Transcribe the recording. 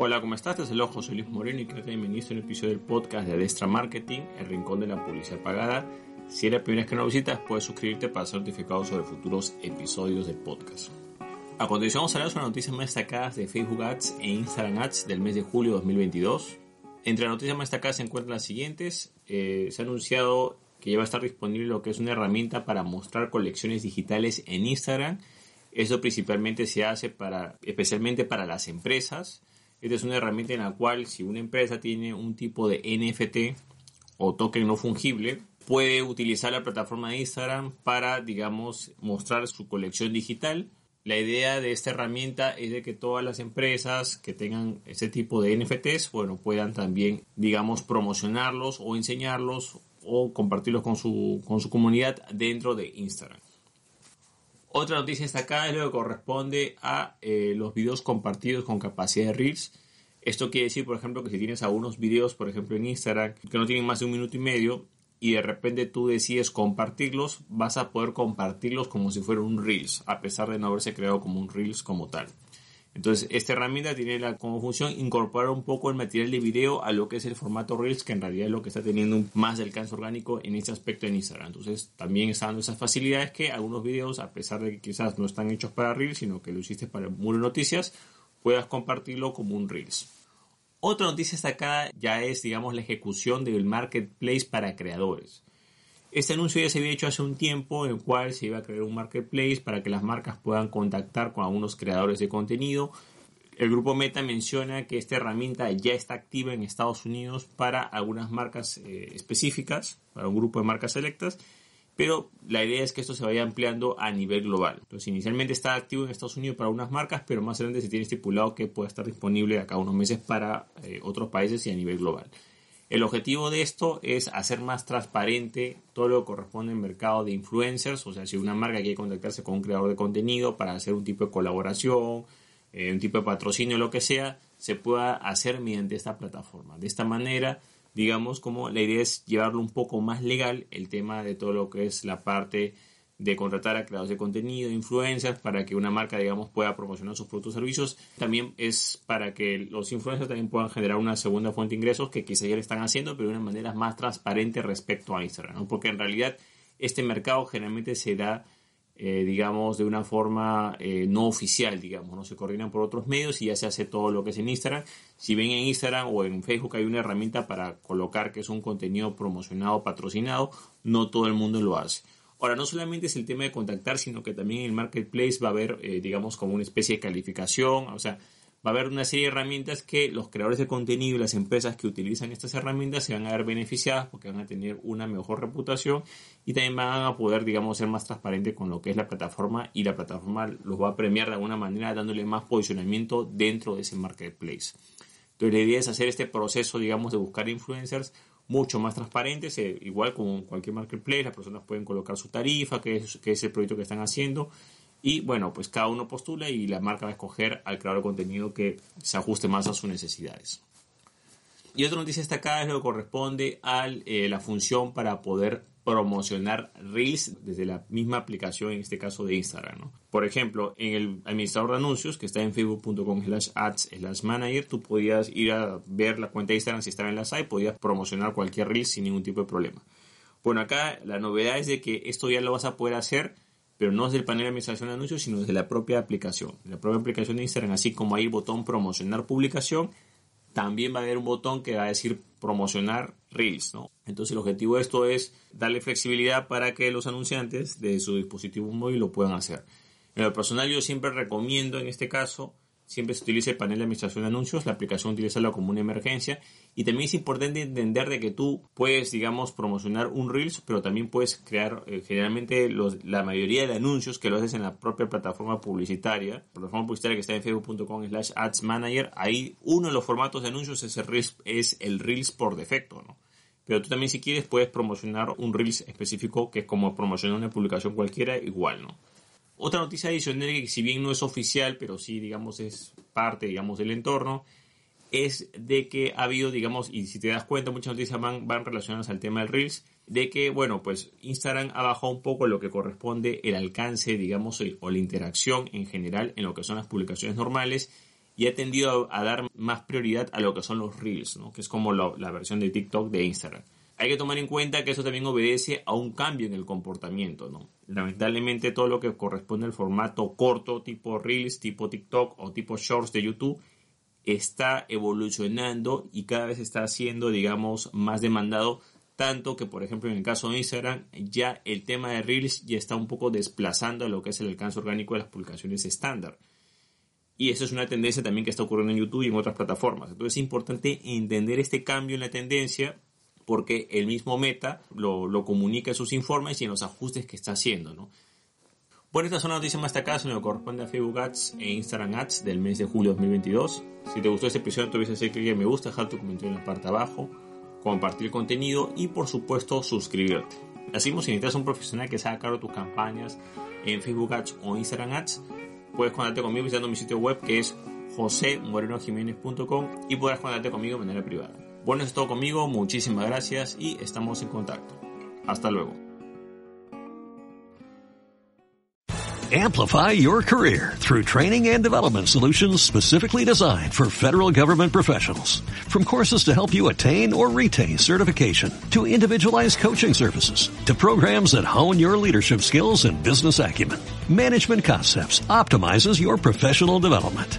Hola, ¿cómo estás? Te saludo José Luis Moreno y quiero te bienvenido a un episodio del podcast de Adestra Marketing, el rincón de la publicidad pagada. Si eres la primera vez que nos visitas, puedes suscribirte para ser notificado sobre futuros episodios del podcast. A continuación vamos a hablar sobre las noticias más destacadas de Facebook Ads e Instagram Ads del mes de julio de 2022. Entre las noticias más destacadas se encuentran las siguientes. Eh, se ha anunciado que ya va a estar disponible lo que es una herramienta para mostrar colecciones digitales en Instagram. Esto principalmente se hace para, especialmente para las empresas esta es una herramienta en la cual si una empresa tiene un tipo de NFT o token no fungible, puede utilizar la plataforma de Instagram para, digamos, mostrar su colección digital. La idea de esta herramienta es de que todas las empresas que tengan ese tipo de NFTs, bueno, puedan también, digamos, promocionarlos o enseñarlos o compartirlos con su, con su comunidad dentro de Instagram. Otra noticia destacada es lo que corresponde a eh, los videos compartidos con capacidad de Reels. Esto quiere decir, por ejemplo, que si tienes algunos videos, por ejemplo, en Instagram, que no tienen más de un minuto y medio, y de repente tú decides compartirlos, vas a poder compartirlos como si fuera un Reels, a pesar de no haberse creado como un Reels como tal. Entonces, esta herramienta tiene la, como función incorporar un poco el material de video a lo que es el formato Reels, que en realidad es lo que está teniendo más alcance orgánico en este aspecto en Instagram. Entonces, también está dando esas facilidades que algunos videos, a pesar de que quizás no están hechos para Reels, sino que lo hiciste para muro noticias, puedas compartirlo como un Reels. Otra noticia destacada ya es, digamos, la ejecución del marketplace para creadores. Este anuncio ya se había hecho hace un tiempo en el cual se iba a crear un marketplace para que las marcas puedan contactar con algunos creadores de contenido. El grupo Meta menciona que esta herramienta ya está activa en Estados Unidos para algunas marcas eh, específicas, para un grupo de marcas selectas, pero la idea es que esto se vaya ampliando a nivel global. Entonces, inicialmente está activo en Estados Unidos para unas marcas, pero más adelante se tiene estipulado que pueda estar disponible acá unos meses para eh, otros países y a nivel global. El objetivo de esto es hacer más transparente todo lo que corresponde al mercado de influencers, o sea, si una marca quiere contactarse con un creador de contenido para hacer un tipo de colaboración, eh, un tipo de patrocinio, lo que sea, se pueda hacer mediante esta plataforma. De esta manera, digamos, como la idea es llevarlo un poco más legal, el tema de todo lo que es la parte de contratar a creadores de contenido, influencers, para que una marca, digamos, pueda promocionar sus productos o servicios. También es para que los influencers también puedan generar una segunda fuente de ingresos que quizá ya le están haciendo, pero de una manera más transparente respecto a Instagram, Porque en realidad este mercado generalmente se da, eh, digamos, de una forma eh, no oficial, digamos, no se coordinan por otros medios y ya se hace todo lo que es en Instagram. Si ven en Instagram o en Facebook hay una herramienta para colocar que es un contenido promocionado, patrocinado, no todo el mundo lo hace. Ahora, no solamente es el tema de contactar, sino que también en el marketplace va a haber, eh, digamos, como una especie de calificación, o sea, va a haber una serie de herramientas que los creadores de contenido y las empresas que utilizan estas herramientas se van a ver beneficiadas porque van a tener una mejor reputación y también van a poder, digamos, ser más transparentes con lo que es la plataforma y la plataforma los va a premiar de alguna manera dándole más posicionamiento dentro de ese marketplace. Entonces la idea es hacer este proceso, digamos, de buscar influencers mucho más transparentes, eh, igual como cualquier marketplace, las personas pueden colocar su tarifa, que es, que es el proyecto que están haciendo, y bueno, pues cada uno postula y la marca va a escoger al creador de contenido que se ajuste más a sus necesidades. Y otra noticia destacada es lo que corresponde a eh, la función para poder promocionar Reels desde la misma aplicación, en este caso de Instagram. Por ejemplo, en el administrador de anuncios que está en facebook.com slash ads slash manager, tú podías ir a ver la cuenta de Instagram si estaba enlazada y podías promocionar cualquier Reel sin ningún tipo de problema. Bueno, acá la novedad es de que esto ya lo vas a poder hacer, pero no desde el panel de administración de anuncios, sino desde la propia aplicación. La propia aplicación de Instagram, así como hay el botón promocionar publicación, también va a haber un botón que va a decir promocionar Reels, ¿no? Entonces el objetivo de esto es darle flexibilidad para que los anunciantes de su dispositivo móvil lo puedan hacer. En lo personal yo siempre recomiendo en este caso siempre se utiliza el panel de administración de anuncios, la aplicación utiliza como una emergencia y también es importante entender de que tú puedes, digamos, promocionar un Reels, pero también puedes crear eh, generalmente la mayoría de anuncios que lo haces en la propia plataforma publicitaria, plataforma publicitaria que está en facebook.com slash ads manager, ahí uno de los formatos de anuncios es el Reels, es el Reels por defecto, ¿no? Pero tú también si quieres puedes promocionar un Reels específico que es como promocionar una publicación cualquiera igual, ¿no? Otra noticia adicional que si bien no es oficial, pero sí, digamos, es parte, digamos, del entorno, es de que ha habido, digamos, y si te das cuenta, muchas noticias van, van relacionadas al tema del Reels, de que, bueno, pues Instagram ha bajado un poco lo que corresponde el alcance, digamos, o la interacción en general en lo que son las publicaciones normales y ha tendido a, dar más prioridad a lo que son los Reels, ¿no? que es como la versión de TikTok de Instagram hay que tomar en cuenta que eso también obedece a un cambio en el comportamiento, ¿no? Lamentablemente todo lo que corresponde al formato corto, tipo Reels, tipo TikTok o tipo Shorts de YouTube, está evolucionando y cada vez está siendo, digamos, más demandado, tanto que, por ejemplo, en el caso de Instagram, ya el tema de Reels ya está un poco desplazando lo que es el alcance orgánico de las publicaciones estándar. Y eso es una tendencia también que está ocurriendo en YouTube y en otras plataformas. Entonces es importante entender este cambio en la tendencia porque el mismo Meta lo, comunica en sus informes y en los ajustes que está haciendo, ¿no? Bueno, estas son las noticias más destacadas en lo que corresponde a Facebook Ads e Instagram Ads del mes de julio de 2022. Si te gustó este episodio, te hacer clic en me gusta, dejar tu comentario en la parte de abajo, compartir el contenido y, por supuesto, suscribirte. Así si necesitas un profesional que se haga cargo de tus campañas en Facebook Ads o Instagram Ads, puedes contactarte conmigo visitando mi sitio web que es josemorenojiménez.com y podrás contactarte conmigo de manera privada. Bueno, es todo conmigo, muchísimas gracias y estamos en contacto. Hasta luego. Amplify your career through training and development solutions specifically designed for federal government professionals. From courses to help you attain or retain certification, to individualized coaching services, to programs that hone your leadership skills and business acumen, Management Concepts optimizes your professional development.